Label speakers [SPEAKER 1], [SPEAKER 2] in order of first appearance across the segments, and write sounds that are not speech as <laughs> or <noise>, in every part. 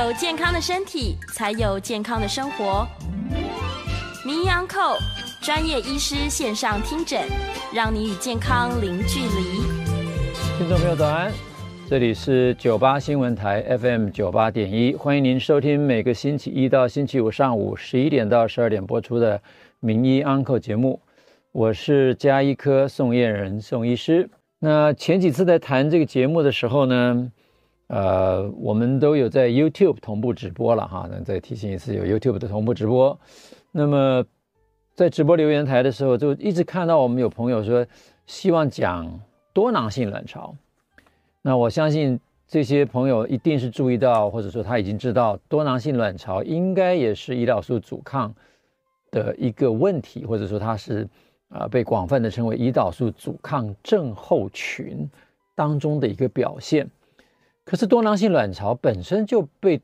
[SPEAKER 1] 有健康的身体，才有健康的生活。名医安扣专业医师线上听诊，让你与健康零距离。
[SPEAKER 2] 听众朋友早安，这里是九八新闻台 FM 九八点一，欢迎您收听每个星期一到星期五上午十一点到十二点播出的名医安扣节目。我是家医科宋燕人宋医师。那前几次在谈这个节目的时候呢，呃，我们都有在 YouTube 同步直播了哈，那再提醒一次，有 YouTube 的同步直播。那么在直播留言台的时候，就一直看到我们有朋友说希望讲多囊性卵巢。那我相信这些朋友一定是注意到，或者说他已经知道多囊性卵巢应该也是胰岛素阻抗的一个问题，或者说它是啊、被广泛的称为胰岛素阻抗症候群当中的一个表现。可是多囊性卵巢本身就被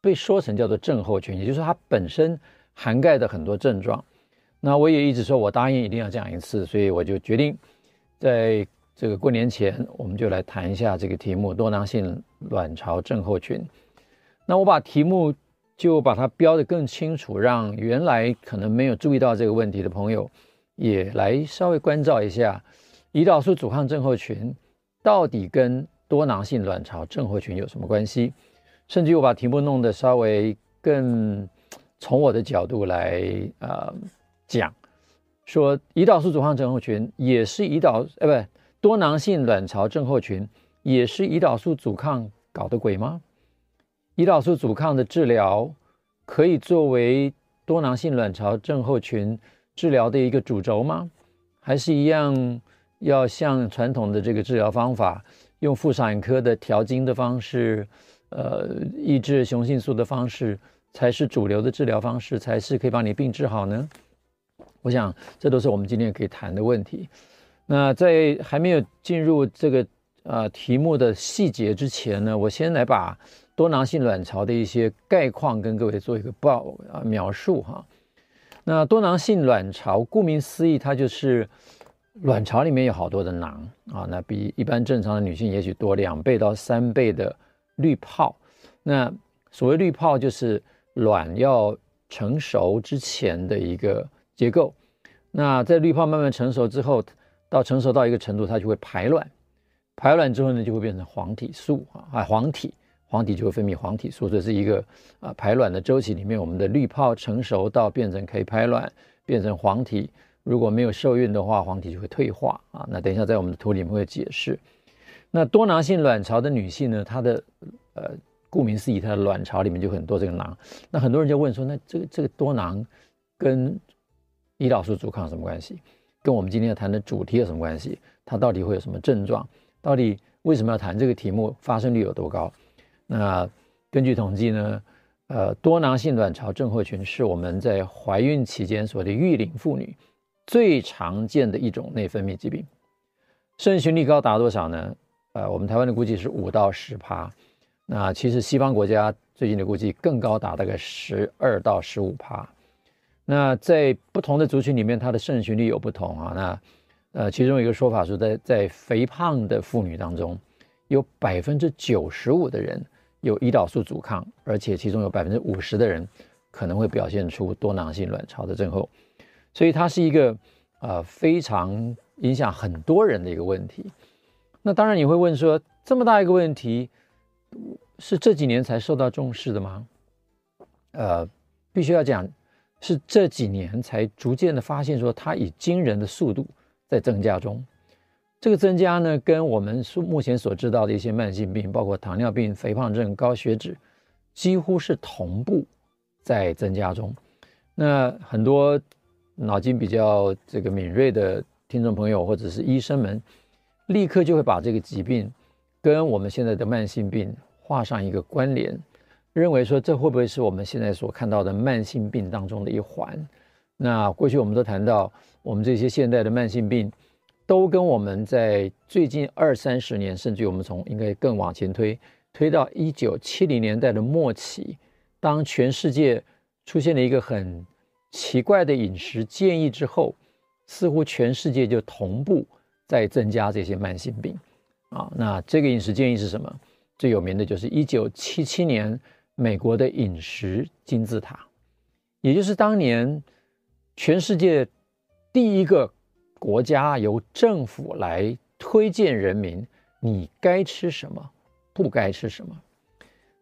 [SPEAKER 2] 被说成叫做症候群，也就是说它本身涵盖的很多症状。那我也一直说我答应一定要讲一次，所以我就决定在这个过年前，我们就来谈一下这个题目——多囊性卵巢症候群。那我把题目就把它标得更清楚，让原来可能没有注意到这个问题的朋友也来稍微关照一下，胰岛素阻抗症候群到底跟多囊性卵巢症候群有什么关系？甚至我把题目弄得稍微更从我的角度来呃讲，说胰岛素阻抗症候群也是胰岛呃不多囊性卵巢症候群也是胰岛素阻抗搞的鬼吗？胰岛素阻抗的治疗可以作为多囊性卵巢症候群治疗的一个主轴吗？还是一样要像传统的这个治疗方法？用妇产科的调经的方式，呃，抑制雄性素的方式，才是主流的治疗方式，才是可以把你病治好呢？我想，这都是我们今天可以谈的问题。那在还没有进入这个呃题目的细节之前呢，我先来把多囊性卵巢的一些概况跟各位做一个报啊描述哈。那多囊性卵巢，顾名思义，它就是。卵巢里面有好多的囊啊，那比一般正常的女性也许多两倍到三倍的滤泡。那所谓滤泡，就是卵要成熟之前的一个结构。那在滤泡慢慢成熟之后，到成熟到一个程度，它就会排卵。排卵之后呢，就会变成黄体素啊，黄体，黄体就会分泌黄体素。这是一个啊排卵的周期里面，我们的滤泡成熟到变成可以排卵，变成黄体。如果没有受孕的话，黄体就会退化啊。那等一下在我们的图里面会解释。那多囊性卵巢的女性呢，她的呃，顾名思义，她的卵巢里面就很多这个囊。那很多人就问说，那这个这个多囊跟胰岛素阻抗有什么关系？跟我们今天要谈的主题有什么关系？它到底会有什么症状？到底为什么要谈这个题目？发生率有多高？那根据统计呢，呃，多囊性卵巢症候群是我们在怀孕期间所谓的育龄妇女。最常见的一种内分泌疾病，盛行率高达多少呢？呃，我们台湾的估计是五到十趴，那其实西方国家最近的估计更高达大概十二到十五趴。那在不同的族群里面，它的盛行率有不同啊。那呃，其中一个说法是在在肥胖的妇女当中，有百分之九十五的人有胰岛素阻抗，而且其中有百分之五十的人可能会表现出多囊性卵巢的症候。所以它是一个呃非常影响很多人的一个问题。那当然你会问说，这么大一个问题，是这几年才受到重视的吗？呃，必须要讲，是这几年才逐渐的发现说，它以惊人的速度在增加中。这个增加呢，跟我们目前所知道的一些慢性病，包括糖尿病、肥胖症、高血脂，几乎是同步在增加中。那很多。脑筋比较这个敏锐的听众朋友或者是医生们，立刻就会把这个疾病跟我们现在的慢性病画上一个关联，认为说这会不会是我们现在所看到的慢性病当中的一环？那过去我们都谈到，我们这些现代的慢性病都跟我们在最近二三十年，甚至我们从应该更往前推，推到一九七零年代的末期，当全世界出现了一个很奇怪的饮食建议之后，似乎全世界就同步在增加这些慢性病啊。那这个饮食建议是什么？最有名的就是一九七七年美国的饮食金字塔，也就是当年全世界第一个国家由政府来推荐人民，你该吃什么，不该吃什么。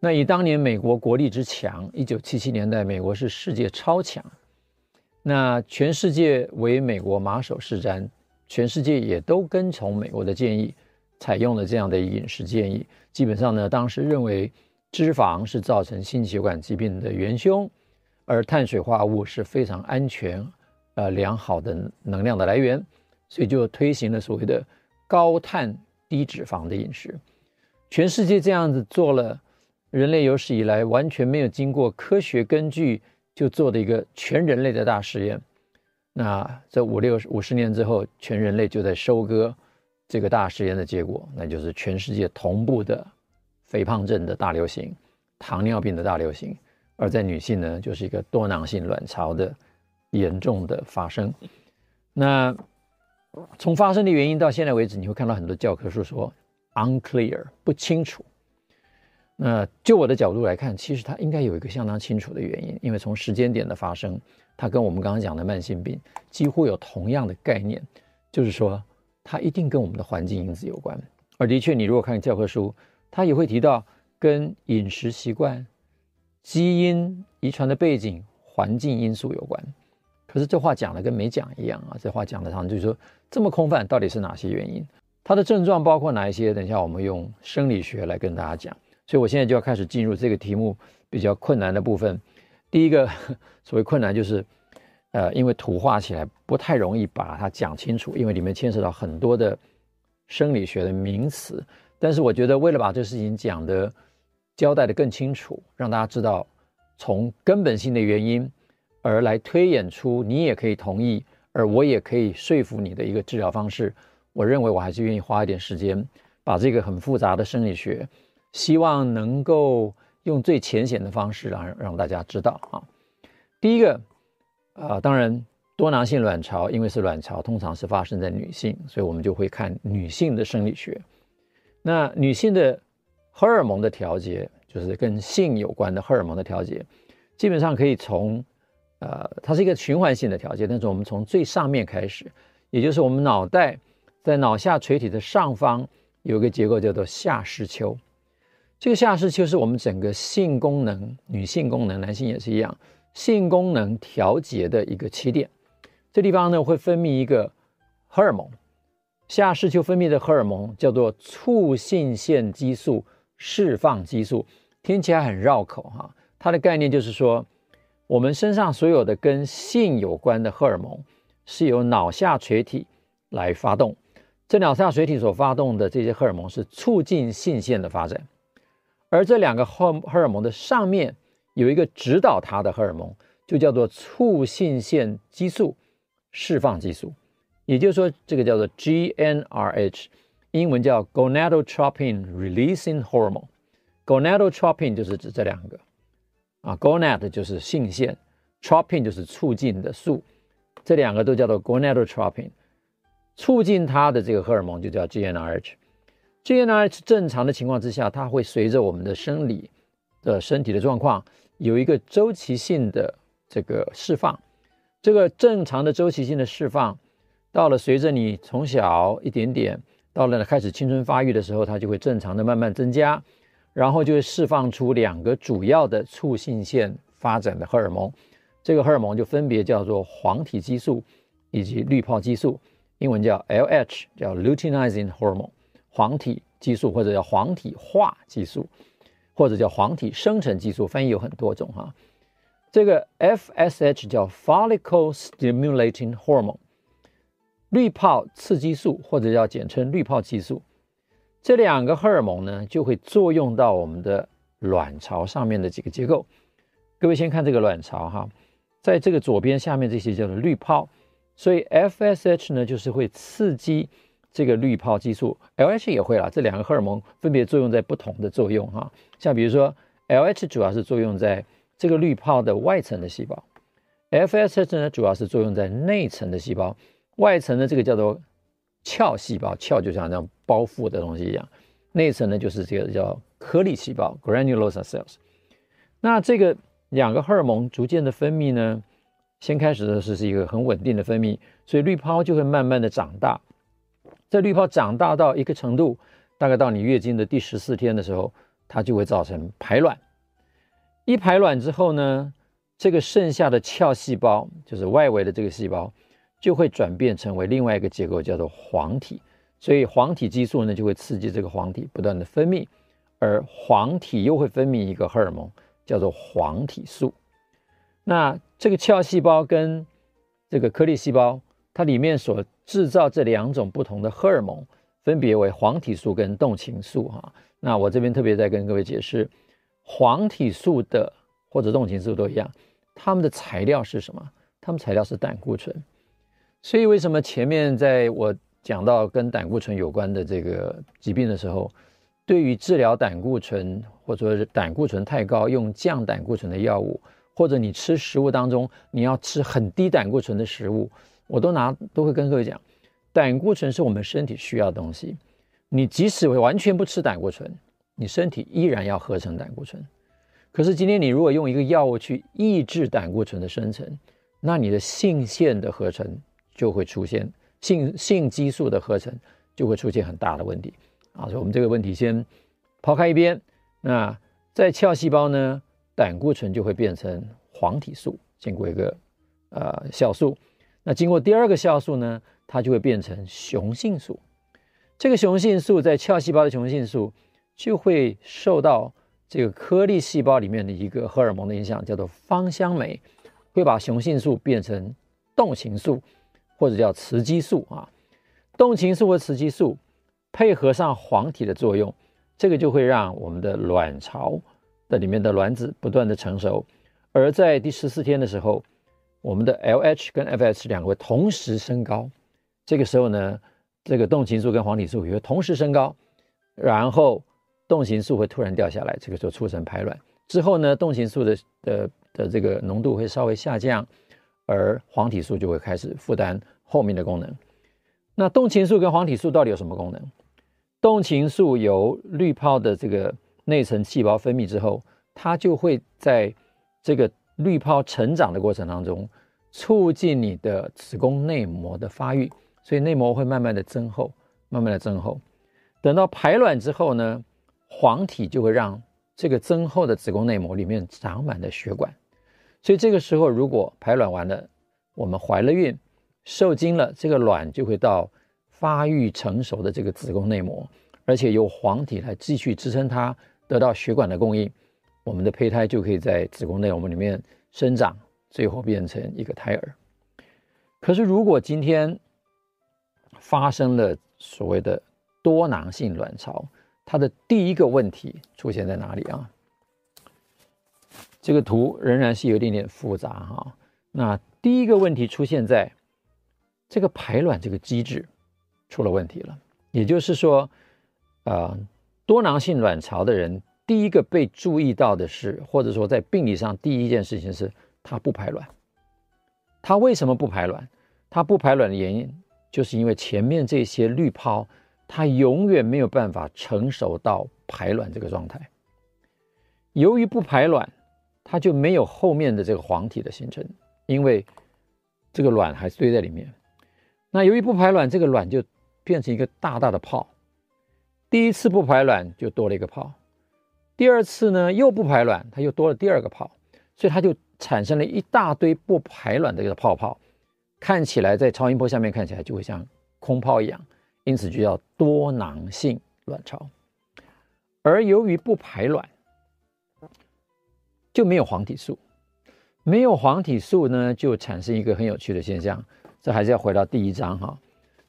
[SPEAKER 2] 那以当年美国国力之强，一九七七年代美国是世界超强，那全世界为美国马首是瞻，全世界也都跟从美国的建议，采用了这样的饮食建议。基本上呢，当时认为脂肪是造成心血管疾病的元凶，而碳水化合物是非常安全、呃良好的能量的来源，所以就推行了所谓的高碳低脂肪的饮食。全世界这样子做了。人类有史以来完全没有经过科学根据就做的一个全人类的大实验，那这五六五十年之后，全人类就在收割这个大实验的结果，那就是全世界同步的肥胖症的大流行、糖尿病的大流行，而在女性呢，就是一个多囊性卵巢的严重的发生。那从发生的原因到现在为止，你会看到很多教科书说 unclear 不清楚。那就我的角度来看，其实它应该有一个相当清楚的原因，因为从时间点的发生，它跟我们刚刚讲的慢性病几乎有同样的概念，就是说它一定跟我们的环境因子有关。而的确，你如果看教科书，它也会提到跟饮食习惯、基因遗传的背景、环境因素有关。可是这话讲的跟没讲一样啊！这话讲的上就是说这么空泛，到底是哪些原因？它的症状包括哪一些？等一下我们用生理学来跟大家讲。所以，我现在就要开始进入这个题目比较困难的部分。第一个 <laughs> 所谓困难，就是呃，因为图画起来不太容易把它讲清楚，因为里面牵涉到很多的生理学的名词。但是，我觉得为了把这事情讲得交代得更清楚，让大家知道从根本性的原因而来推演出你也可以同意，而我也可以说服你的一个治疗方式，我认为我还是愿意花一点时间把这个很复杂的生理学。希望能够用最浅显的方式让让大家知道啊。第一个，啊，当然多囊性卵巢，因为是卵巢，通常是发生在女性，所以我们就会看女性的生理学。那女性的荷尔蒙的调节，就是跟性有关的荷尔蒙的调节，基本上可以从，呃，它是一个循环性的调节，但是我们从最上面开始，也就是我们脑袋在脑下垂体的上方有一个结构叫做下视丘。这个下视丘是我们整个性功能，女性功能，男性也是一样，性功能调节的一个起点。这地方呢会分泌一个荷尔蒙，下视丘分泌的荷尔蒙叫做促性腺激素释放激素，听起来很绕口哈。它的概念就是说，我们身上所有的跟性有关的荷尔蒙是由脑下垂体来发动，这脑下垂体所发动的这些荷尔蒙是促进性腺的发展。而这两个荷荷尔蒙的上面有一个指导它的荷尔蒙，就叫做促性腺激素释放激素，也就是说，这个叫做 GnRH，英文叫 Gonadotropin Releasing Hormone。Gonadotropin 就是指这两个啊，Gonad 就是性腺，Tropin 就是促进的素，这两个都叫做 Gonadotropin，促进它的这个荷尔蒙就叫 GnRH。GnRH 正常的情况之下，它会随着我们的生理的身体的状况有一个周期性的这个释放。这个正常的周期性的释放，到了随着你从小一点点到了开始青春发育的时候，它就会正常的慢慢增加，然后就会释放出两个主要的促性腺发展的荷尔蒙。这个荷尔蒙就分别叫做黄体激素以及滤泡激素，英文叫 LH，叫 Luteinizing Hormone。黄体激素或者叫黄体化激素，或者叫黄体生成激素，翻译有很多种哈。这个 FSH 叫 Follicle Stimulating Hormone，滤泡刺激素或者叫简称滤泡激素。这两个荷尔蒙呢，就会作用到我们的卵巢上面的几个结构。各位先看这个卵巢哈，在这个左边下面这些叫做滤泡，所以 FSH 呢就是会刺激。这个滤泡激素，LH 也会啦。这两个荷尔蒙分别作用在不同的作用哈。像比如说，LH 主要是作用在这个滤泡的外层的细胞，FSH 呢主要是作用在内层的细胞。外层的这个叫做鞘细胞，鞘就像这样包覆的东西一样。内层呢就是这个叫颗粒细胞 （granulosa cells）。那这个两个荷尔蒙逐渐的分泌呢，先开始的是是一个很稳定的分泌，所以滤泡就会慢慢的长大。这滤泡长大到一个程度，大概到你月经的第十四天的时候，它就会造成排卵。一排卵之后呢，这个剩下的鞘细胞，就是外围的这个细胞，就会转变成为另外一个结构，叫做黄体。所以黄体激素呢，就会刺激这个黄体不断的分泌，而黄体又会分泌一个荷尔蒙，叫做黄体素。那这个鞘细胞跟这个颗粒细胞，它里面所制造这两种不同的荷尔蒙，分别为黄体素跟动情素。哈，那我这边特别再跟各位解释，黄体素的或者动情素都一样，它们的材料是什么？它们材料是胆固醇。所以为什么前面在我讲到跟胆固醇有关的这个疾病的时候，对于治疗胆固醇或者说是胆固醇太高，用降胆固醇的药物，或者你吃食物当中你要吃很低胆固醇的食物，我都拿都会跟各位讲，胆固醇是我们身体需要的东西。你即使完全不吃胆固醇，你身体依然要合成胆固醇。可是今天你如果用一个药物去抑制胆固醇的生成，那你的性腺的合成就会出现。性性激素的合成就会出现很大的问题啊，所以我们这个问题先抛开一边。那在鞘细胞呢，胆固醇就会变成黄体素，经过一个呃酵素。那经过第二个酵素呢，它就会变成雄性素。这个雄性素在鞘细胞的雄性素就会受到这个颗粒细胞里面的一个荷尔蒙的影响，叫做芳香酶，会把雄性素变成动情素。或者叫雌激素啊，动情素和雌激素配合上黄体的作用，这个就会让我们的卵巢的里面的卵子不断的成熟，而在第十四天的时候，我们的 LH 跟 FS 两个会同时升高，这个时候呢，这个动情素跟黄体素也会同时升高，然后动情素会突然掉下来，这个时候促成排卵之后呢，动情素的的的这个浓度会稍微下降。而黄体素就会开始负担后面的功能。那动情素跟黄体素到底有什么功能？动情素由滤泡的这个内层细胞分泌之后，它就会在这个滤泡成长的过程当中，促进你的子宫内膜的发育，所以内膜会慢慢的增厚，慢慢的增厚。等到排卵之后呢，黄体就会让这个增厚的子宫内膜里面长满了血管。所以这个时候，如果排卵完了，我们怀了孕，受精了，这个卵就会到发育成熟的这个子宫内膜，而且由黄体来继续支撑它，得到血管的供应，我们的胚胎就可以在子宫内膜里面生长，最后变成一个胎儿。可是，如果今天发生了所谓的多囊性卵巢，它的第一个问题出现在哪里啊？这个图仍然是有一点点复杂哈。那第一个问题出现在这个排卵这个机制出了问题了，也就是说，呃，多囊性卵巢的人第一个被注意到的是，或者说在病理上第一件事情是，他不排卵。他为什么不排卵？他不排卵的原因，就是因为前面这些滤泡，它永远没有办法成熟到排卵这个状态。由于不排卵。它就没有后面的这个黄体的形成，因为这个卵还是堆在里面。那由于不排卵，这个卵就变成一个大大的泡。第一次不排卵就多了一个泡，第二次呢又不排卵，它又多了第二个泡，所以它就产生了一大堆不排卵的这个泡泡，看起来在超音波下面看起来就会像空泡一样，因此就叫多囊性卵巢。而由于不排卵。就没有黄体素，没有黄体素呢，就产生一个很有趣的现象。这还是要回到第一章哈，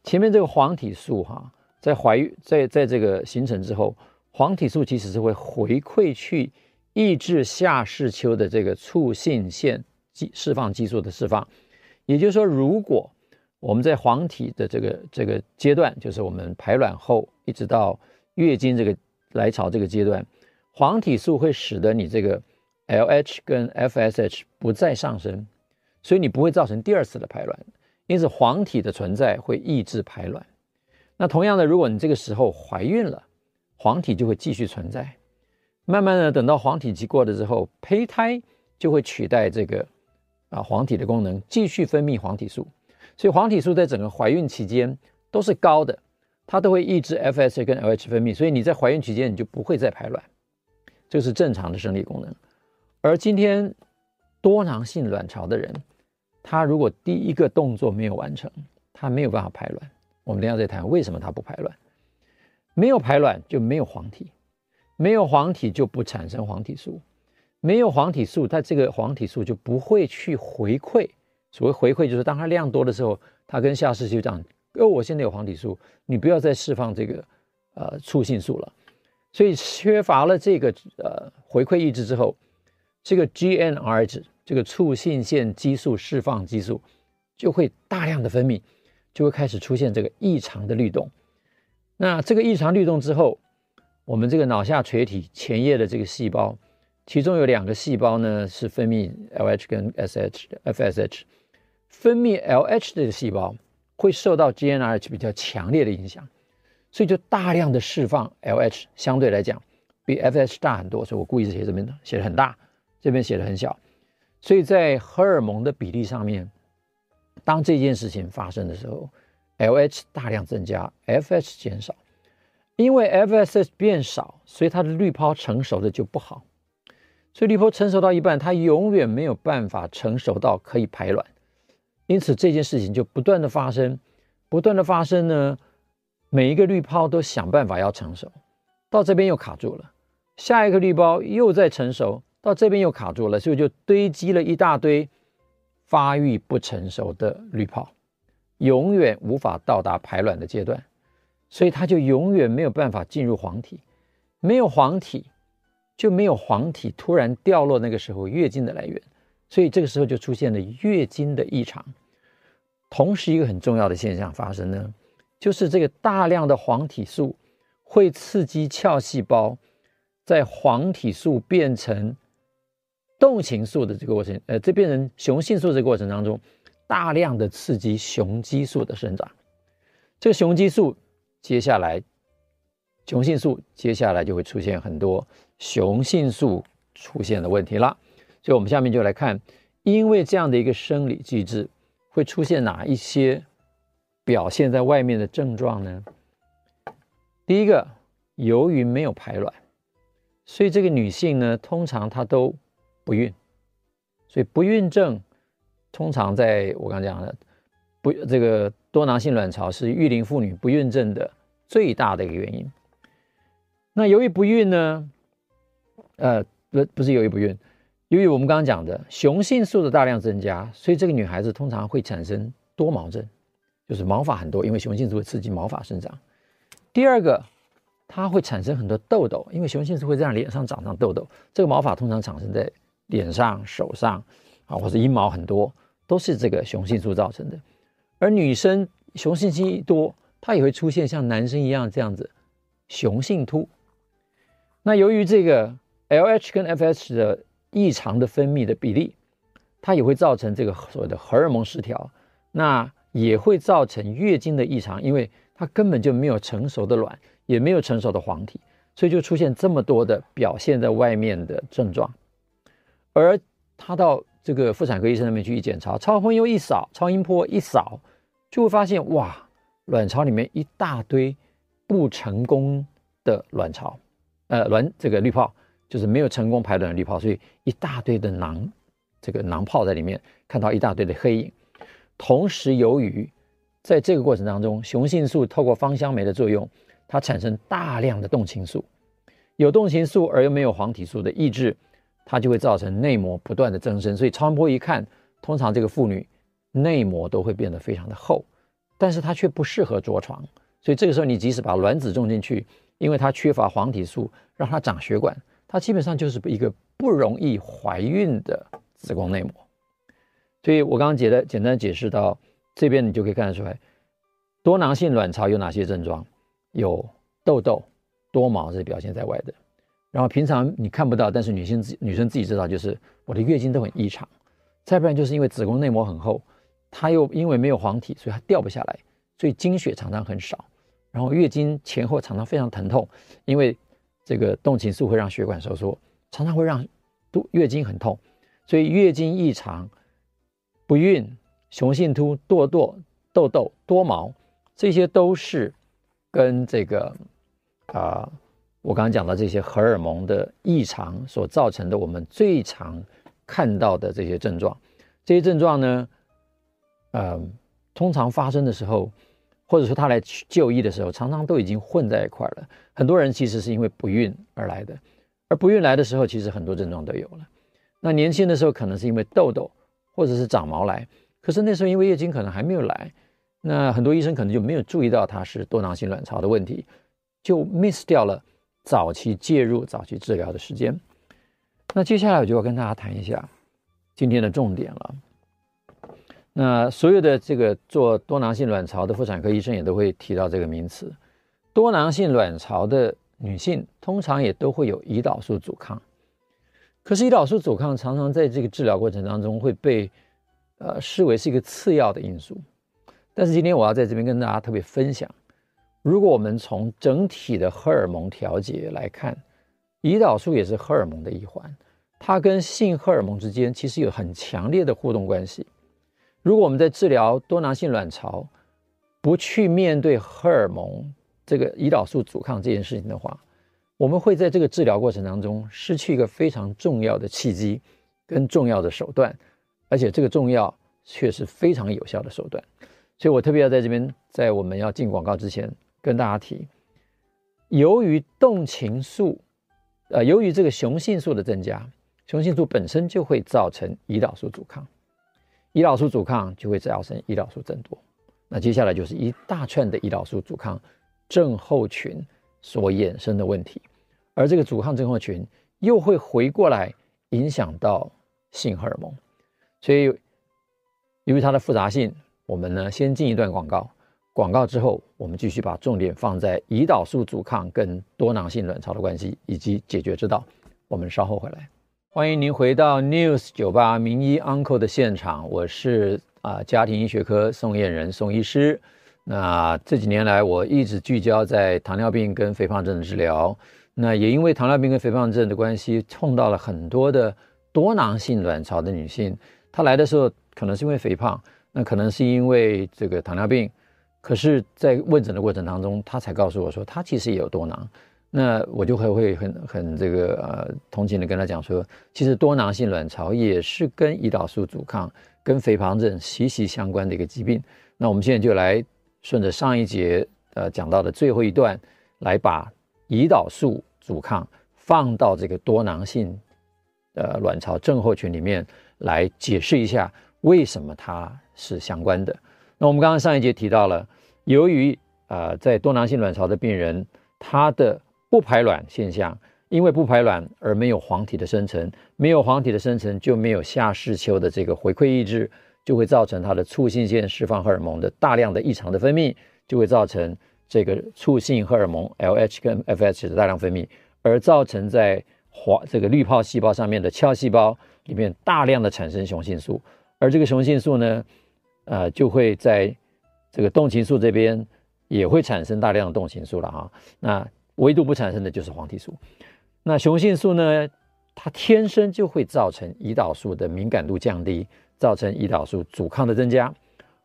[SPEAKER 2] 前面这个黄体素哈，在怀孕在在这个形成之后，黄体素其实是会回馈去抑制下视丘的这个促性腺激释放激素的释放。也就是说，如果我们在黄体的这个这个阶段，就是我们排卵后一直到月经这个来潮这个阶段，黄体素会使得你这个。LH 跟 FSH 不再上升，所以你不会造成第二次的排卵，因此黄体的存在会抑制排卵。那同样的，如果你这个时候怀孕了，黄体就会继续存在。慢慢的等到黄体期过了之后，胚胎就会取代这个啊黄体的功能，继续分泌黄体素。所以黄体素在整个怀孕期间都是高的，它都会抑制 FSH 跟 LH 分泌，所以你在怀孕期间你就不会再排卵，这是正常的生理功能。而今天多囊性卵巢的人，他如果第一个动作没有完成，他没有办法排卵。我们等下再谈为什么他不排卵。没有排卵就没有黄体，没有黄体就不产生黄体素，没有黄体素，它这个黄体素就不会去回馈。所谓回馈，就是当它量多的时候，它跟下视丘讲：“哦，我现在有黄体素，你不要再释放这个呃促性素了。”所以缺乏了这个呃回馈抑制之后，这个 GnRH 这个促性腺激素释放激素就会大量的分泌，就会开始出现这个异常的律动。那这个异常律动之后，我们这个脑下垂体前叶的这个细胞，其中有两个细胞呢是分泌 LH 跟 SH 的 FSH。分泌 LH 的细胞会受到 GnRH 比较强烈的影响，所以就大量的释放 LH，相对来讲比 FSH 大很多。所以我故意写这边写的很大，这边写的很小。所以在荷尔蒙的比例上面，当这件事情发生的时候，LH 大量增加，FS 减少。因为 FSH 变少，所以它的滤泡成熟的就不好。所以滤泡成熟到一半，它永远没有办法成熟到可以排卵。因此这件事情就不断的发生，不断的发生呢，每一个滤泡都想办法要成熟，到这边又卡住了，下一个滤泡又在成熟，到这边又卡住了，所以就堆积了一大堆发育不成熟的滤泡，永远无法到达排卵的阶段，所以它就永远没有办法进入黄体，没有黄体就没有黄体突然掉落那个时候月经的来源。所以这个时候就出现了月经的异常，同时一个很重要的现象发生呢，就是这个大量的黄体素会刺激鞘细胞在黄体素变成动情素的这个过程，呃，这变成雄性素这个过程当中，大量的刺激雄激素的生长。这个雄激素接下来，雄性素接下来就会出现很多雄性素出现的问题了。所以，我们下面就来看，因为这样的一个生理机制，会出现哪一些表现在外面的症状呢？第一个，由于没有排卵，所以这个女性呢，通常她都不孕。所以不孕症通常在我刚讲的不这个多囊性卵巢是育龄妇女不孕症的最大的一个原因。那由于不孕呢，呃，不不是由于不孕。由于我们刚刚讲的雄性素的大量增加，所以这个女孩子通常会产生多毛症，就是毛发很多，因为雄性素会刺激毛发生长。第二个，它会产生很多痘痘，因为雄性素会让脸上长上痘痘。这个毛发通常产生在脸上、手上啊，或者阴毛很多，都是这个雄性素造成的。而女生雄性激素多，它也会出现像男生一样这样子雄性秃。那由于这个 LH 跟 FH 的异常的分泌的比例，它也会造成这个所谓的荷尔蒙失调，那也会造成月经的异常，因为它根本就没有成熟的卵，也没有成熟的黄体，所以就出现这么多的表现在外面的症状。而它到这个妇产科医生那边去一检查，超音波一扫，超音波一扫，就会发现哇，卵巢里面一大堆不成功的卵巢，呃，卵这个滤泡。就是没有成功排卵的滤泡，所以一大堆的囊，这个囊泡在里面，看到一大堆的黑影。同时，由于在这个过程当中，雄性素透过芳香酶的作用，它产生大量的动情素，有动情素而又没有黄体素的抑制，它就会造成内膜不断的增生。所以超音波一看，通常这个妇女内膜都会变得非常的厚，但是它却不适合着床。所以这个时候，你即使把卵子种进去，因为它缺乏黄体素，让它长血管。它基本上就是一个不容易怀孕的子宫内膜，所以我刚刚解的简单解释到这边，你就可以看得出来，多囊性卵巢有哪些症状？有痘痘、多毛是表现在外的，然后平常你看不到，但是女性自女生自己知道，就是我的月经都很异常，再不然就是因为子宫内膜很厚，它又因为没有黄体，所以它掉不下来，所以经血常常很少，然后月经前后常常非常疼痛，因为。这个动情素会让血管收缩，常常会让都月经很痛，所以月经异常、不孕、雄性秃、痘痘、痘痘、多毛，这些都是跟这个啊、我刚刚讲到这些荷尔蒙的异常所造成的，我们最常看到的这些症状。这些症状呢，呃，通常发生的时候，或者说他来就医的时候，常常都已经混在一块了。很多人其实是因为不孕而来的，而不孕来的时候，其实很多症状都有了。那年轻的时候可能是因为痘痘或者是长毛来，可是那时候因为月经可能还没有来，那很多医生可能就没有注意到它是多囊性卵巢的问题，就 miss 掉了早期介入、早期治疗的时间。那接下来我就要跟大家谈一下今天的重点了。那所有的这个做多囊性卵巢的妇产科医生也都会提到这个名词。多囊性卵巢的女性通常也都会有胰岛素阻抗，可是胰岛素阻抗常常在这个治疗过程当中会被呃视为是一个次要的因素。但是今天我要在这边跟大家特别分享，如果我们从整体的荷尔蒙调节来看，胰岛素也是荷尔蒙的一环，它跟性荷尔蒙之间其实有很强烈的互动关系。如果我们在治疗多囊性卵巢，不去面对荷尔蒙这个胰岛素阻抗这件事情的话，我们会在这个治疗过程当中失去一个非常重要的契机跟重要的手段，而且这个重要却是非常有效的手段。所以我特别要在这边，在我们要进广告之前跟大家提，由于动情素，呃，由于这个雄性素的增加，雄性素本身就会造成胰岛素阻抗。胰岛素阻抗就会造成胰岛素增多，那接下来就是一大串的胰岛素阻抗症候群所衍生的问题，而这个阻抗症候群又会回过来影响到性荷尔蒙，所以由于它的复杂性，我们呢先进一段广告，广告之后我们继续把重点放在胰岛素阻抗跟多囊性卵巢的关系以及解决之道，我们稍后回来。欢迎您回到 News 九八名医 Uncle 的现场，我是啊家庭医学科宋彦仁宋医师。那这几年来，我一直聚焦在糖尿病跟肥胖症的治疗。那也因为糖尿病跟肥胖症的关系，碰到了很多的多囊性卵巢的女性。她来的时候，可能是因为肥胖，那可能是因为这个糖尿病。可是，在问诊的过程当中，他才告诉我说，他其实也有多囊。那我就会会很很这个呃同情的跟他讲说，其实多囊性卵巢也是跟胰岛素阻抗、跟肥胖症息息相关的一个疾病。那我们现在就来顺着上一节呃讲到的最后一段，来把胰岛素阻抗放到这个多囊性呃卵巢症候群里面来解释一下为什么它是相关的。那我们刚刚上一节提到了，由于呃在多囊性卵巢的病人，他的不排卵现象，因为不排卵而没有黄体的生成，没有黄体的生成就没有下视丘的这个回馈抑制，就会造成它的促性腺释放荷尔蒙的大量的异常的分泌，就会造成这个促性荷尔蒙 LH 跟 FH 的大量分泌，而造成在黄这个滤泡细胞上面的鞘细胞里面大量的产生雄性素，而这个雄性素呢，呃，就会在这个动情素这边也会产生大量的动情素了哈，那。唯独不产生的就是黄体素，那雄性素呢？它天生就会造成胰岛素的敏感度降低，造成胰岛素阻抗的增加。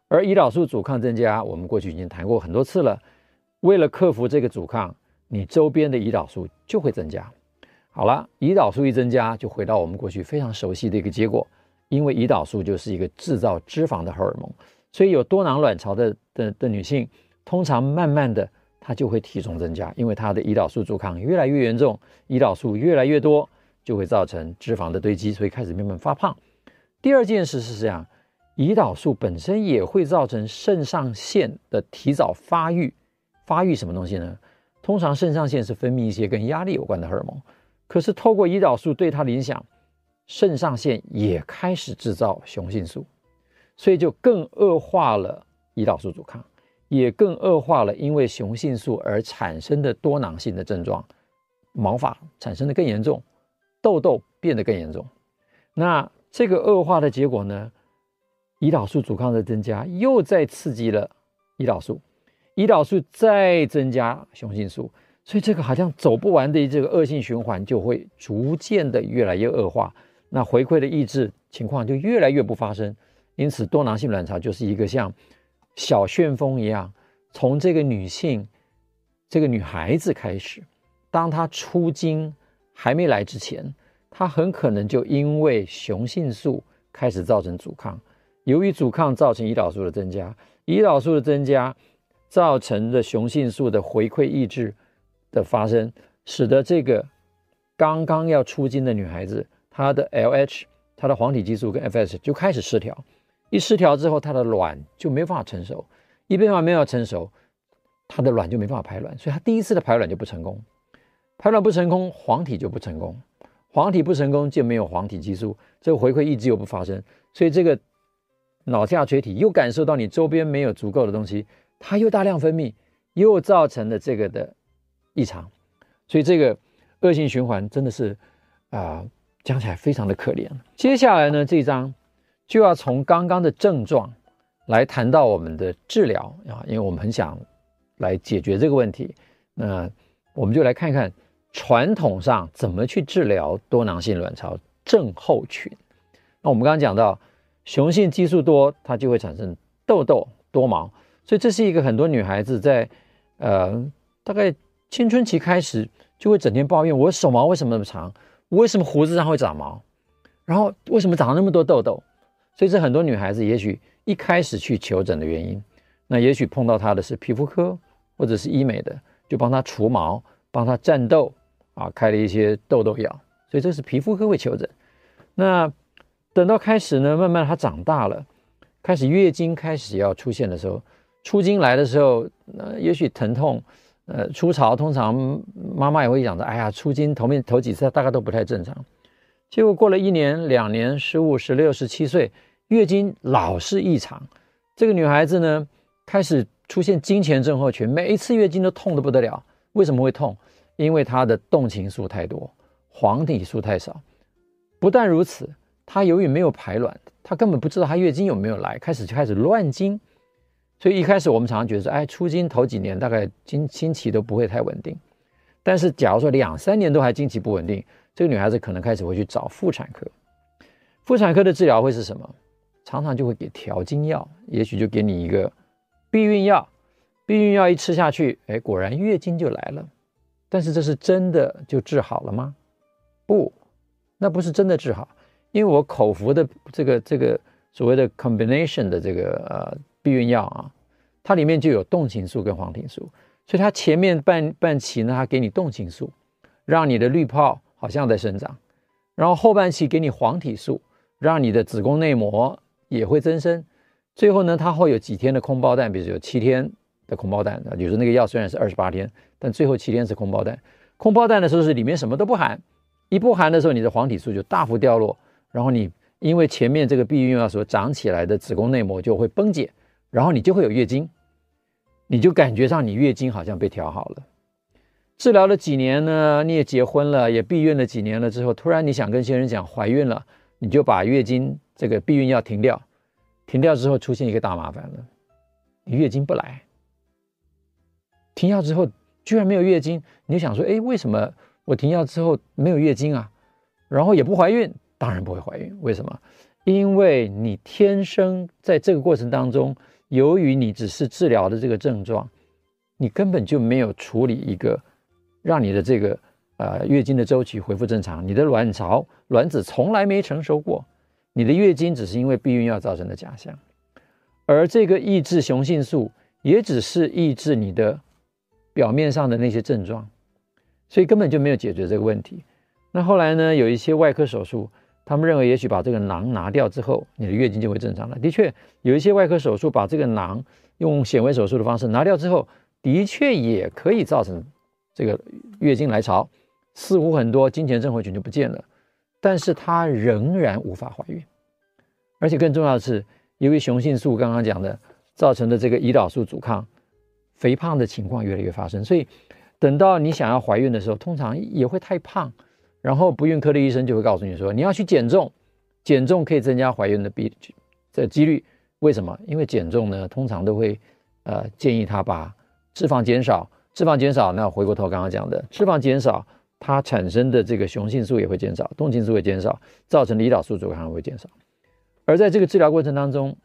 [SPEAKER 2] 而胰岛素阻抗增加，我们过去已经谈过很多次了。为了克服这个阻抗，你周边的胰岛素就会增加。好了，胰岛素一增加，就回到我们过去非常熟悉的一个结果，因为胰岛素就是一个制造脂肪的荷尔蒙，所以有多囊卵巢的的的女性，通常慢慢的。她就会体重增加，因为她的胰岛素阻抗越来越严重，胰岛素越来越多，就会造成脂肪的堆积，所以开始慢慢发胖。第二件事是这样，胰岛素本身也会造成肾上腺的提早发育。发育什么东西呢？通常肾上腺是分泌一些跟压力有关的荷尔蒙，可是透过胰岛素对它的影响，肾上腺也开始制造雄性素，所以就更恶化了胰岛素阻抗。也更恶化了，因为雄性素而产生的多囊性的症状，毛发产生的更严重，痘痘变得更严重。那这个恶化的结果呢？胰岛素阻抗的增加又再刺激了胰岛素，胰岛素再增加雄性素，所以这个好像走不完的这个恶性循环就会逐渐的越来越恶化，那回馈的抑制情况就越来越不发生，因此多囊性卵巢就是一个像小旋风一样，从这个女性这个女孩子开始，当她初经还没来之前，她很可能就因为雄性素开始造成阻抗，由于阻抗造成胰岛素的增加，胰岛素的增加造成的雄性素的回馈抑制。的发生，使得这个刚刚要出经的女孩子，她的 LH、她的黄体激素跟 FS 就开始失调，一失调之后，它的卵就没办法成熟，一没办法没有成熟，它的卵就没办法排卵，所以它第一次的排卵就不成功，排卵不成功，黄体就不成功，黄体不成功就没有黄体激素，这个回馈抑制又不发生，所以这个脑下垂体又感受到你周边没有足够的东西，它又大量分泌，又造成了这个的。异常，所以这个恶性循环真的是啊，讲起来非常的可怜。接下来呢，这一章就要从刚刚的症状来谈到我们的治疗啊，因为我们很想来解决这个问题。那我们就来看看传统上怎么去治疗多囊性卵巢症候群。那我们刚刚讲到，雄性激素多，它就会产生痘痘、多毛，所以这是一个很多女孩子在呃大概。青春期开始就会整天抱怨，我手毛为什么那么长？我为什么胡子上会长毛？然后为什么长了那么多痘痘？所以这很多女孩子也许一开始去求诊的原因，那也许碰到她的是皮肤科或者是医美的，就帮她除毛、帮她战痘啊，开了一些痘痘药。所以这是皮肤科会求诊。那等到开始呢，慢慢她长大了，开始月经开始要出现的时候，初经来的时候，那也许疼痛。呃，初潮通常妈妈也会讲的，哎呀，初经头面头几次大概都不太正常，结果过了一年、两年、十五、十六、十七岁，月经老是异常，这个女孩子呢开始出现经前症候群，每一次月经都痛得不得了。为什么会痛？因为她的动情素太多，黄体素太少。不但如此，她由于没有排卵，她根本不知道她月经有没有来，开始就开始乱经。所以一开始我们常常觉得，哎，初经头几年大概经经期都不会太稳定，但是假如说两三年都还经期不稳定，这个女孩子可能开始会去找妇产科。妇产科的治疗会是什么？常常就会给调经药，也许就给你一个避孕药，避孕药一吃下去，哎，果然月经就来了。但是这是真的就治好了吗？不，那不是真的治好，因为我口服的这个这个所谓的 combination 的这个呃。避孕药啊，它里面就有动情素跟黄体素，所以它前面半半期呢，它给你动情素，让你的滤泡好像在生长，然后后半期给你黄体素，让你的子宫内膜也会增生，最后呢，它会有几天的空包蛋，比如有七天的空包蛋，比如说那个药虽然是二十八天，但最后七天是空包蛋。空包蛋的时候是里面什么都不含，一不含的时候，你的黄体素就大幅掉落，然后你因为前面这个避孕药所长起来的子宫内膜就会崩解。然后你就会有月经，你就感觉上你月经好像被调好了。治疗了几年呢？你也结婚了，也避孕了几年了之后，突然你想跟先生讲怀孕了，你就把月经这个避孕药停掉。停掉之后出现一个大麻烦了，你月经不来。停药之后居然没有月经，你就想说，哎，为什么我停药之后没有月经啊？然后也不怀孕，当然不会怀孕，为什么？因为你天生在这个过程当中。由于你只是治疗的这个症状，你根本就没有处理一个让你的这个呃月经的周期恢复正常。你的卵巢卵子从来没成熟过，你的月经只是因为避孕药造成的假象，而这个抑制雄性素也只是抑制你的表面上的那些症状，所以根本就没有解决这个问题。那后来呢，有一些外科手术。他们认为，也许把这个囊拿掉之后，你的月经就会正常了。的确，有一些外科手术把这个囊用显微手术的方式拿掉之后，的确也可以造成这个月经来潮，似乎很多经前症候群就不见了。但是它仍然无法怀孕，而且更重要的是，由于雄性素刚刚讲的造成的这个胰岛素阻抗，肥胖的情况越来越发生。所以，等到你想要怀孕的时候，通常也会太胖。然后不孕科的医生就会告诉你说，你要去减重，减重可以增加怀孕的比这几率。为什么？因为减重呢，通常都会呃建议他把脂肪减少，脂肪减少，那回过头刚刚讲的脂肪减少，它产生的这个雄性素也会减少，动情素会减少，造成的胰岛素阻抗会减少。而在这个治疗过程当中，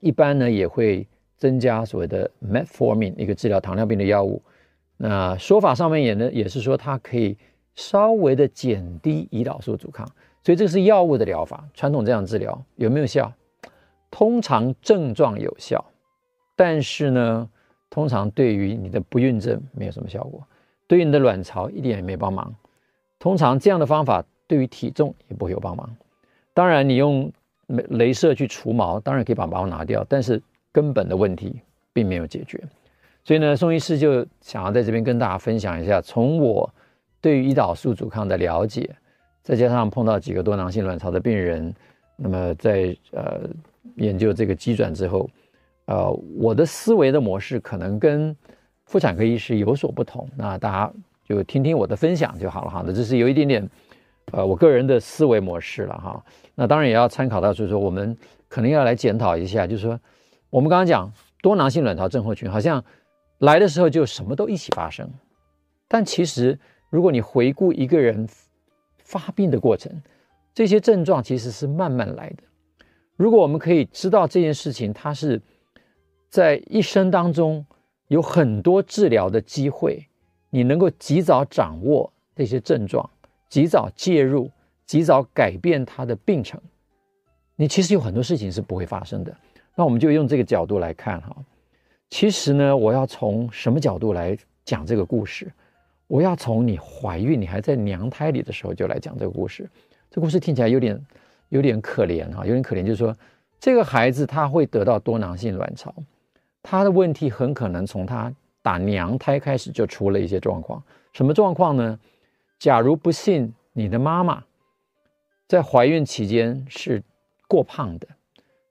[SPEAKER 2] 一般呢也会增加所谓的 metformin 一个治疗糖尿病的药物。那说法上面也呢也是说它可以稍微的减低胰岛素阻抗，所以这是药物的疗法。传统这样治疗有没有效？通常症状有效，但是呢，通常对于你的不孕症没有什么效果，对于你的卵巢一点也没帮忙。通常这样的方法对于体重也不会有帮忙。当然，你用镭射去除毛，当然可以把毛拿掉，但是根本的问题并没有解决。所以呢，宋医师就想要在这边跟大家分享一下，从我对于胰岛素阻抗的了解，再加上碰到几个多囊性卵巢的病人，那么在呃研究这个机转之后，呃，我的思维的模式可能跟妇产科医师有所不同。那大家就听听我的分享就好了哈。那这是有一点点呃我个人的思维模式了哈。那当然也要参考到，就是说我们可能要来检讨一下，就是说我们刚刚讲多囊性卵巢症候群好像。来的时候就什么都一起发生，但其实如果你回顾一个人发病的过程，这些症状其实是慢慢来的。如果我们可以知道这件事情，它是在一生当中有很多治疗的机会，你能够及早掌握这些症状，及早介入，及早改变他的病程，你其实有很多事情是不会发生的。那我们就用这个角度来看哈。其实呢，我要从什么角度来讲这个故事？我要从你怀孕，你还在娘胎里的时候就来讲这个故事。这故事听起来有点有点可怜啊，有点可怜，就是说这个孩子他会得到多囊性卵巢，他的问题很可能从他打娘胎开始就出了一些状况。什么状况呢？假如不幸你的妈妈在怀孕期间是过胖的，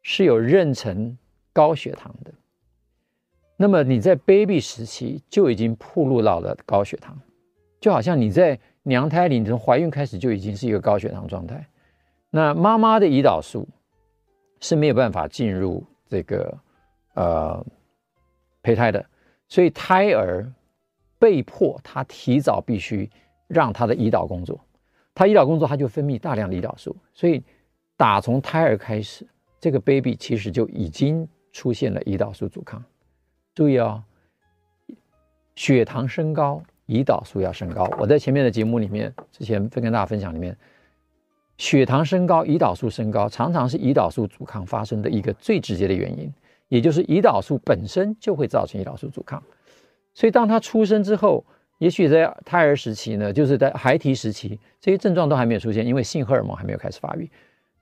[SPEAKER 2] 是有妊娠高血糖的。那么你在 baby 时期就已经暴露到了高血糖，就好像你在娘胎里，你从怀孕开始就已经是一个高血糖状态。那妈妈的胰岛素是没有办法进入这个呃胚胎的，所以胎儿被迫他提早必须让他的胰岛工作，他胰岛工作他就分泌大量的胰岛素，所以打从胎儿开始，这个 baby 其实就已经出现了胰岛素阻抗。注意哦，血糖升高，胰岛素要升高。我在前面的节目里面，之前会跟大家分享里面，血糖升高，胰岛素升高，常常是胰岛素阻抗发生的一个最直接的原因，也就是胰岛素本身就会造成胰岛素阻抗。所以当他出生之后，也许在胎儿时期呢，就是在孩提时期，这些症状都还没有出现，因为性荷尔蒙还没有开始发育。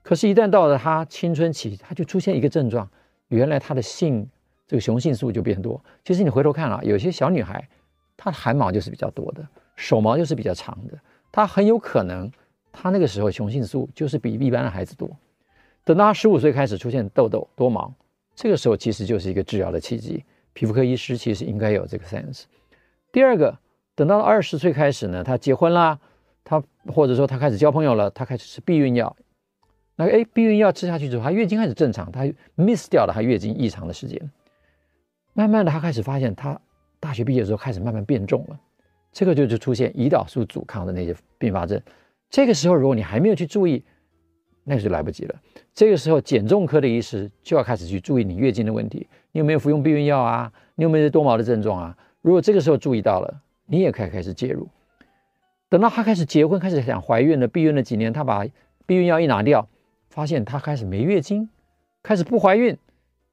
[SPEAKER 2] 可是，一旦到了他青春期，他就出现一个症状，原来他的性。这个雄性素就变多。其实你回头看啊，有些小女孩，她的汗毛就是比较多的，手毛就是比较长的，她很有可能，她那个时候雄性素就是比一般的孩子多。等到她十五岁开始出现痘痘多毛，这个时候其实就是一个治疗的契机。皮肤科医师其实应该有这个 sense。第二个，等到了二十岁开始呢，她结婚啦，她或者说她开始交朋友了，她开始吃避孕药。那个哎，避孕药吃下去之后，她月经开始正常，她 miss 掉了她月经异常的时间。慢慢的，他开始发现，他大学毕业的时候开始慢慢变重了，这个就就出现胰岛素阻抗的那些并发症。这个时候，如果你还没有去注意，那就来不及了。这个时候，减重科的医师就要开始去注意你月经的问题，你有没有服用避孕药啊？你有没有多毛的症状啊？如果这个时候注意到了，你也可以开始介入。等到他开始结婚，开始想怀孕了，避孕了几年，他把避孕药一拿掉，发现他开始没月经，开始不怀孕，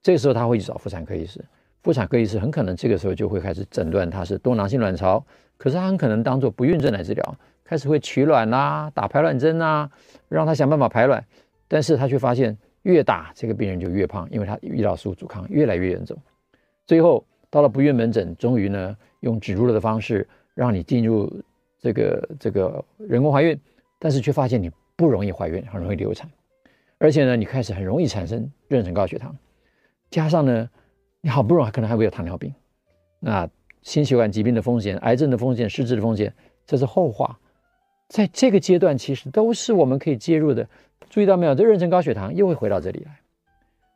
[SPEAKER 2] 这个时候他会去找妇产科医师。妇产科医师很可能这个时候就会开始诊断他是多囊性卵巢，可是他很可能当做不孕症来治疗，开始会取卵啊，打排卵针啊，让他想办法排卵，但是他却发现越打这个病人就越胖，因为他胰岛素阻抗越来越严重，最后到了不孕门诊，终于呢用植入了的方式让你进入这个这个人工怀孕，但是却发现你不容易怀孕，很容易流产，而且呢你开始很容易产生妊娠高血糖，加上呢。你好不容易可能还会有糖尿病，那心血管疾病的风险、癌症的风险、失智的风险，这是后话。在这个阶段，其实都是我们可以介入的。注意到没有？这妊娠高血糖又会回到这里来。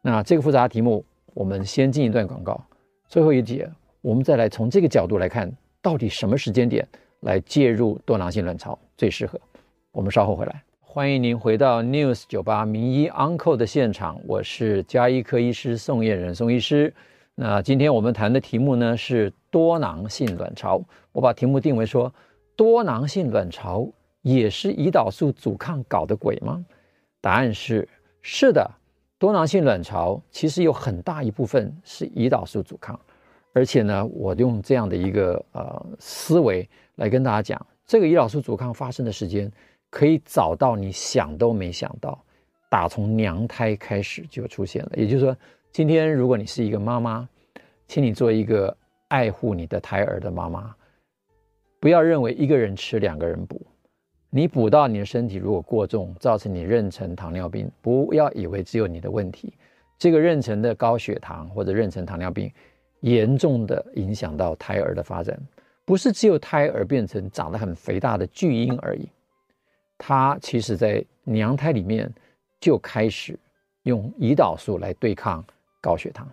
[SPEAKER 2] 那这个复杂的题目，我们先进一段广告，最后一节我们再来从这个角度来看到底什么时间点来介入多囊性卵巢最适合？我们稍后回来。欢迎您回到 News 九八名医 Uncle 的现场，我是加医科医师宋彦仁宋医师。那今天我们谈的题目呢是多囊性卵巢，我把题目定为说，多囊性卵巢也是胰岛素阻抗搞的鬼吗？答案是是的，多囊性卵巢其实有很大一部分是胰岛素阻抗。而且呢，我用这样的一个呃思维来跟大家讲，这个胰岛素阻抗发生的时间可以早到你想都没想到，打从娘胎开始就出现了。也就是说，今天如果你是一个妈妈，请你做一个爱护你的胎儿的妈妈，不要认为一个人吃两个人补，你补到你的身体如果过重，造成你妊娠糖尿病，不要以为只有你的问题，这个妊娠的高血糖或者妊娠糖尿病。严重的影响到胎儿的发展，不是只有胎儿变成长得很肥大的巨婴而已，他其实在娘胎里面就开始用胰岛素来对抗高血糖，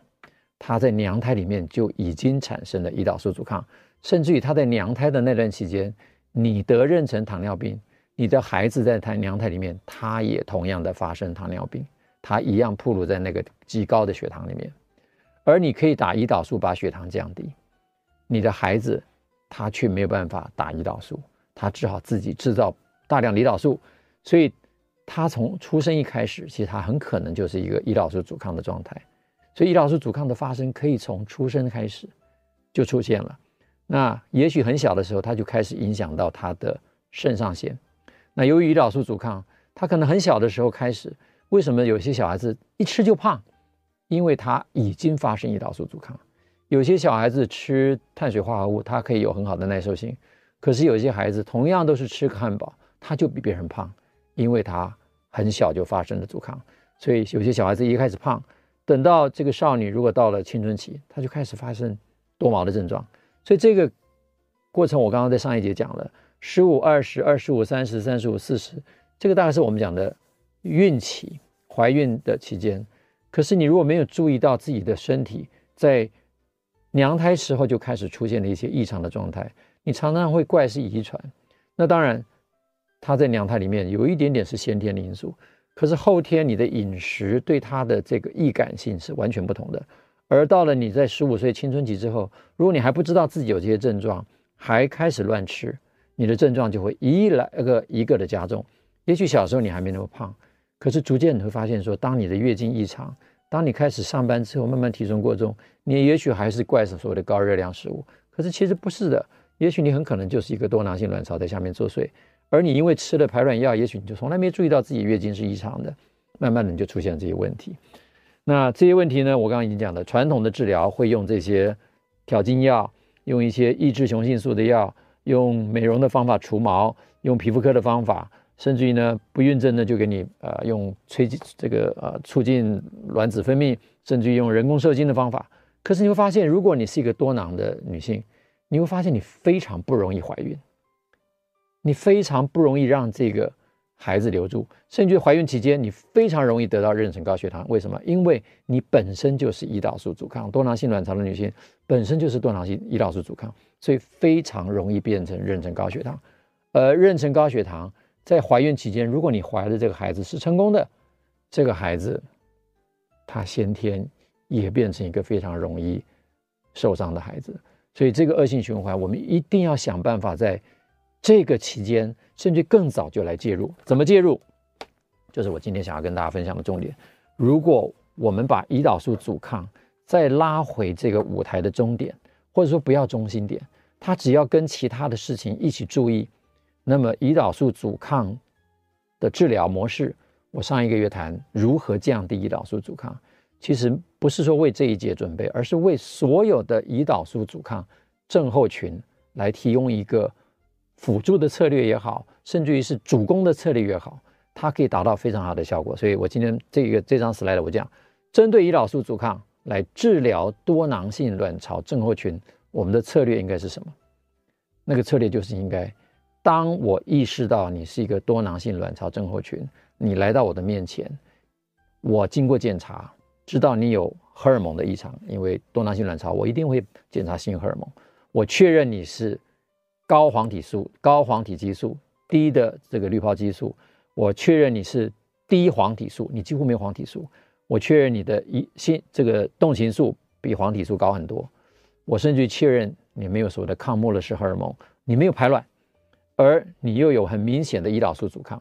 [SPEAKER 2] 他在娘胎里面就已经产生了胰岛素阻抗，甚至于他在娘胎的那段期间，你得妊娠糖尿病，你的孩子在他娘胎里面，他也同样的发生糖尿病，他一样暴露在那个极高的血糖里面。而你可以打胰岛素把血糖降低，你的孩子他却没有办法打胰岛素，他只好自己制造大量胰岛素，所以他从出生一开始，其实他很可能就是一个胰岛素阻抗的状态。所以胰岛素阻抗的发生可以从出生开始就出现了。那也许很小的时候他就开始影响到他的肾上腺。那由于胰岛素阻抗，他可能很小的时候开始，为什么有些小孩子一吃就胖？因为他已经发生胰岛素阻抗，有些小孩子吃碳水化合物，他可以有很好的耐受性，可是有些孩子同样都是吃个汉堡，他就比别人胖，因为他很小就发生了阻抗，所以有些小孩子一开始胖，等到这个少女如果到了青春期，他就开始发生多毛的症状，所以这个过程我刚刚在上一节讲了，十五、二十、二十五、三十、三十五、四十，这个大概是我们讲的孕期，怀孕的期间。可是你如果没有注意到自己的身体在娘胎时候就开始出现了一些异常的状态，你常常会怪是遗传。那当然，他在娘胎里面有一点点是先天的因素，可是后天你的饮食对他的这个易感性是完全不同的。而到了你在十五岁青春期之后，如果你还不知道自己有这些症状，还开始乱吃，你的症状就会一来个一个的加重。也许小时候你还没那么胖。可是逐渐你会发现，说当你的月经异常，当你开始上班之后，慢慢体重过重，你也许还是怪是所谓的高热量食物。可是其实不是的，也许你很可能就是一个多囊性卵巢在下面作祟，而你因为吃了排卵药，也许你就从来没注意到自己月经是异常的，慢慢的你就出现这些问题。那这些问题呢，我刚刚已经讲了，传统的治疗会用这些调经药，用一些抑制雄性素的药，用美容的方法除毛，用皮肤科的方法。甚至于呢，不孕症呢，就给你呃用催这个呃促进卵子分泌，甚至于用人工受精的方法。可是你会发现，如果你是一个多囊的女性，你会发现你非常不容易怀孕，你非常不容易让这个孩子留住。甚至怀孕期间，你非常容易得到妊娠高血糖。为什么？因为你本身就是胰岛素阻抗，多囊性卵巢的女性本身就是多囊性胰岛素阻抗，所以非常容易变成妊娠高血糖。而妊娠高血糖。在怀孕期间，如果你怀的这个孩子是成功的，这个孩子他先天也变成一个非常容易受伤的孩子，所以这个恶性循环，我们一定要想办法在这个期间，甚至更早就来介入。怎么介入？就是我今天想要跟大家分享的重点。如果我们把胰岛素阻抗再拉回这个舞台的终点，或者说不要中心点，他只要跟其他的事情一起注意。那么，胰岛素阻抗的治疗模式，我上一个月谈如何降低胰岛素阻抗，其实不是说为这一节准备，而是为所有的胰岛素阻抗症候群来提供一个辅助的策略也好，甚至于是主攻的策略也好，它可以达到非常好的效果。所以我今天这个这张 slide 我讲，针对胰岛素阻抗来治疗多囊性卵巢症候群，我们的策略应该是什么？那个策略就是应该。当我意识到你是一个多囊性卵巢症候群，你来到我的面前，我经过检查，知道你有荷尔蒙的异常，因为多囊性卵巢，我一定会检查性荷尔蒙。我确认你是高黄体素、高黄体激素、低的这个滤泡激素，我确认你是低黄体素，你几乎没有黄体素，我确认你的一心这个动情素比黄体素高很多，我甚至确认你没有所谓的抗穆勒氏荷尔蒙，你没有排卵，而你又有很明显的胰岛素阻抗。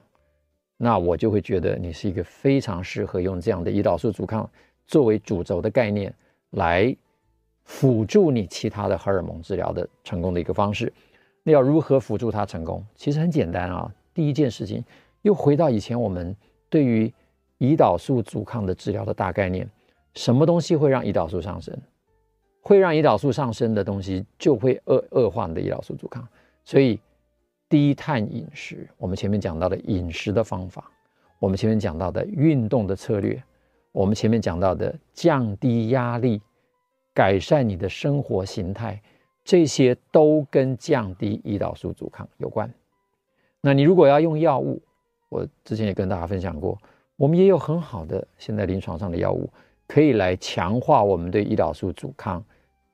[SPEAKER 2] 那我就会觉得你是一个非常适合用这样的胰岛素阻抗作为主轴的概念来辅助你其他的荷尔蒙治疗的成功的一个方式。那要如何辅助它成功？其实很简单啊。第一件事情，又回到以前我们对于胰岛素阻抗的治疗的大概念：什么东西会让胰岛素上升？会让胰岛素上升的东西就会恶恶化你的胰岛素阻抗。所以。低碳饮食，我们前面讲到的饮食的方法，我们前面讲到的运动的策略，我们前面讲到的降低压力、改善你的生活形态，这些都跟降低胰岛素阻抗有关。那你如果要用药物，我之前也跟大家分享过，我们也有很好的现在临床上的药物，可以来强化我们对胰岛素阻抗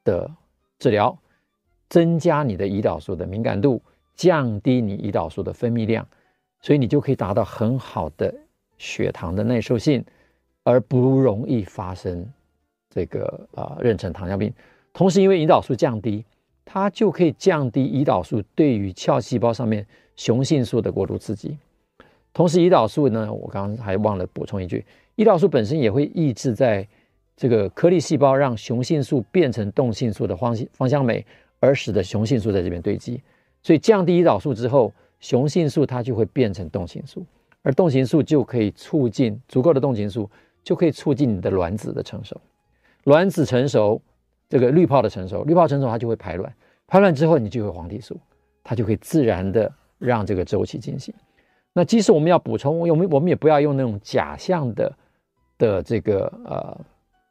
[SPEAKER 2] 的治疗，增加你的胰岛素的敏感度。降低你胰岛素的分泌量，所以你就可以达到很好的血糖的耐受性，而不容易发生这个啊妊娠糖尿病。同时，因为胰岛素降低，它就可以降低胰岛素对于鞘细胞上面雄性素的过度刺激。同时，胰岛素呢，我刚刚还忘了补充一句，胰岛素本身也会抑制在这个颗粒细胞让雄性素变成动性素的芳芳香酶，而使得雄性素在这边堆积。所以降低胰岛素之后，雄性素它就会变成动性素，而动性素就可以促进足够的动情素，就可以促进你的卵子的成熟。卵子成熟，这个滤泡的成熟，滤泡成熟它就会排卵，排卵之后你就会黄体素，它就可以自然的让这个周期进行。那即使我们要补充，我们我们也不要用那种假象的的这个呃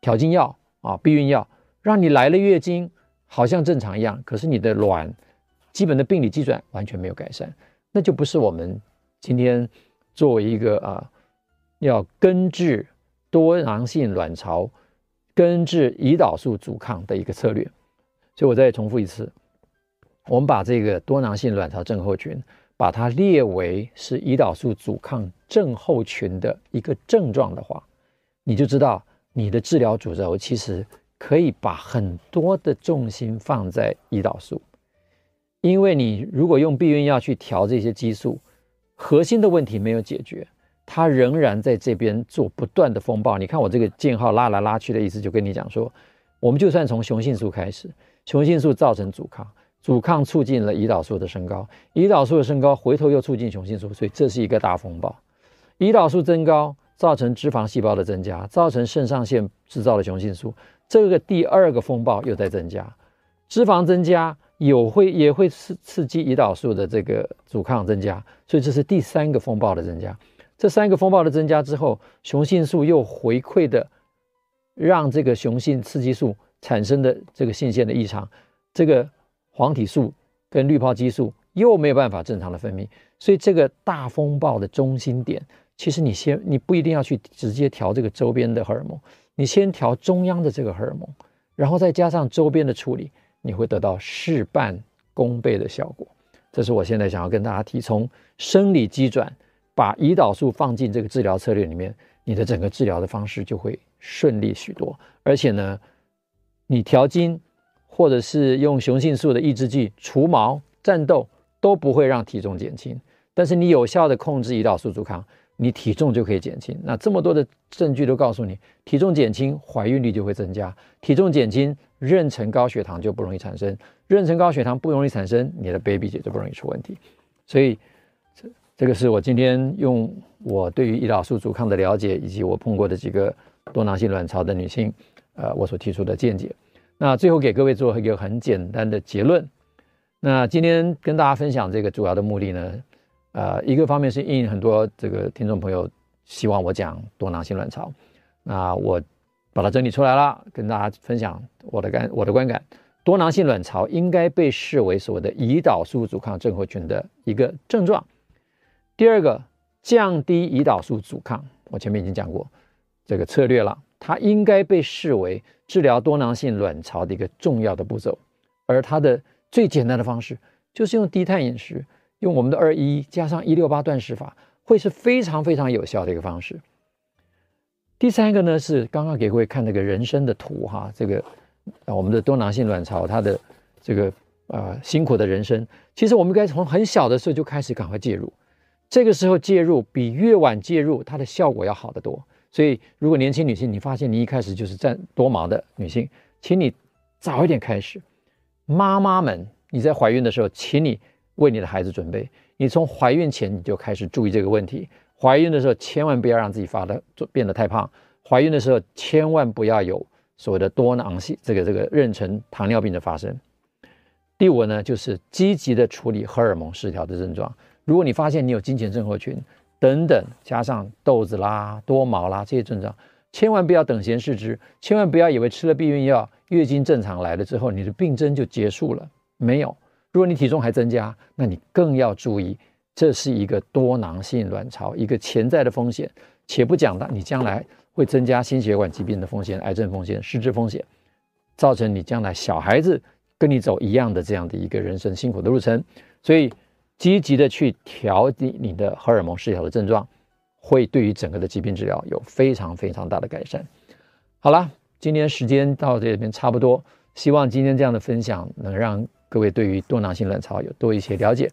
[SPEAKER 2] 调经药啊避孕药，让你来了月经好像正常一样，可是你的卵。基本的病理基转完全没有改善，那就不是我们今天作为一个啊要根治多囊性卵巢、根治胰岛素阻抗的一个策略。所以我再重复一次，我们把这个多囊性卵巢症候群，把它列为是胰岛素阻抗症候群的一个症状的话，你就知道你的治疗主轴其实可以把很多的重心放在胰岛素。因为你如果用避孕药去调这些激素，核心的问题没有解决，它仍然在这边做不断的风暴。你看我这个箭号拉来拉去的意思，就跟你讲说，我们就算从雄性素开始，雄性素造成阻抗，阻抗促进了胰岛素的升高，胰岛素的升高回头又促进雄性素，所以这是一个大风暴。胰岛素增高造成脂肪细胞的增加，造成肾上腺制造的雄性素，这个第二个风暴又在增加，脂肪增加。有会也会刺刺激胰岛素的这个阻抗增加，所以这是第三个风暴的增加。这三个风暴的增加之后，雄性素又回馈的让这个雄性刺激素产生的这个性腺的异常，这个黄体素跟滤泡激素又没有办法正常的分泌，所以这个大风暴的中心点，其实你先你不一定要去直接调这个周边的荷尔蒙，你先调中央的这个荷尔蒙，然后再加上周边的处理。你会得到事半功倍的效果，这是我现在想要跟大家提，从生理机转把胰岛素放进这个治疗策略里面，你的整个治疗的方式就会顺利许多。而且呢，你调经或者是用雄性素的抑制剂除毛、战斗都不会让体重减轻，但是你有效的控制胰岛素阻抗，你体重就可以减轻。那这么多的证据都告诉你，体重减轻，怀孕率就会增加，体重减轻。妊娠高血糖就不容易产生，妊娠高血糖不容易产生，你的 baby 姐就不容易出问题。所以，这这个是我今天用我对于胰岛素阻抗的了解，以及我碰过的几个多囊性卵巢的女性，呃，我所提出的见解。那最后给各位做一个很简单的结论。那今天跟大家分享这个主要的目的呢，呃，一个方面是应很多这个听众朋友希望我讲多囊性卵巢，那我。把它整理出来了，跟大家分享我的感我的观感。多囊性卵巢应该被视为所谓的胰岛素阻抗症候群的一个症状。第二个，降低胰岛素阻抗，我前面已经讲过这个策略了，它应该被视为治疗多囊性卵巢的一个重要的步骤，而它的最简单的方式就是用低碳饮食，用我们的二一加上一六八断食法，会是非常非常有效的一个方式。第三个呢是刚刚给各位看那个人生的图哈，这个啊我们的多囊性卵巢它的这个呃辛苦的人生，其实我们应该从很小的时候就开始赶快介入，这个时候介入比越晚介入它的效果要好得多。所以如果年轻女性你发现你一开始就是在多忙的女性，请你早一点开始。妈妈们，你在怀孕的时候，请你为你的孩子准备。你从怀孕前你就开始注意这个问题。怀孕的时候千万不要让自己发的变得太胖。怀孕的时候千万不要有所谓的多囊性这个这个妊娠糖尿病的发生。第五呢，就是积极的处理荷尔蒙失调的症状。如果你发现你有经前症候群等等，加上豆子啦、多毛啦这些症状，千万不要等闲视之，千万不要以为吃了避孕药。月经正常来了之后，你的病症就结束了？没有。如果你体重还增加，那你更要注意，这是一个多囊性卵巢一个潜在的风险。且不讲的，你将来会增加心血管疾病的风险、癌症风险、失智风险，造成你将来小孩子跟你走一样的这样的一个人生辛苦的路程。所以，积极的去调节你的荷尔蒙失调的症状，会对于整个的疾病治疗有非常非常大的改善。好了。今天时间到这边差不多，希望今天这样的分享能让各位对于多囊性卵巢有多一些了解。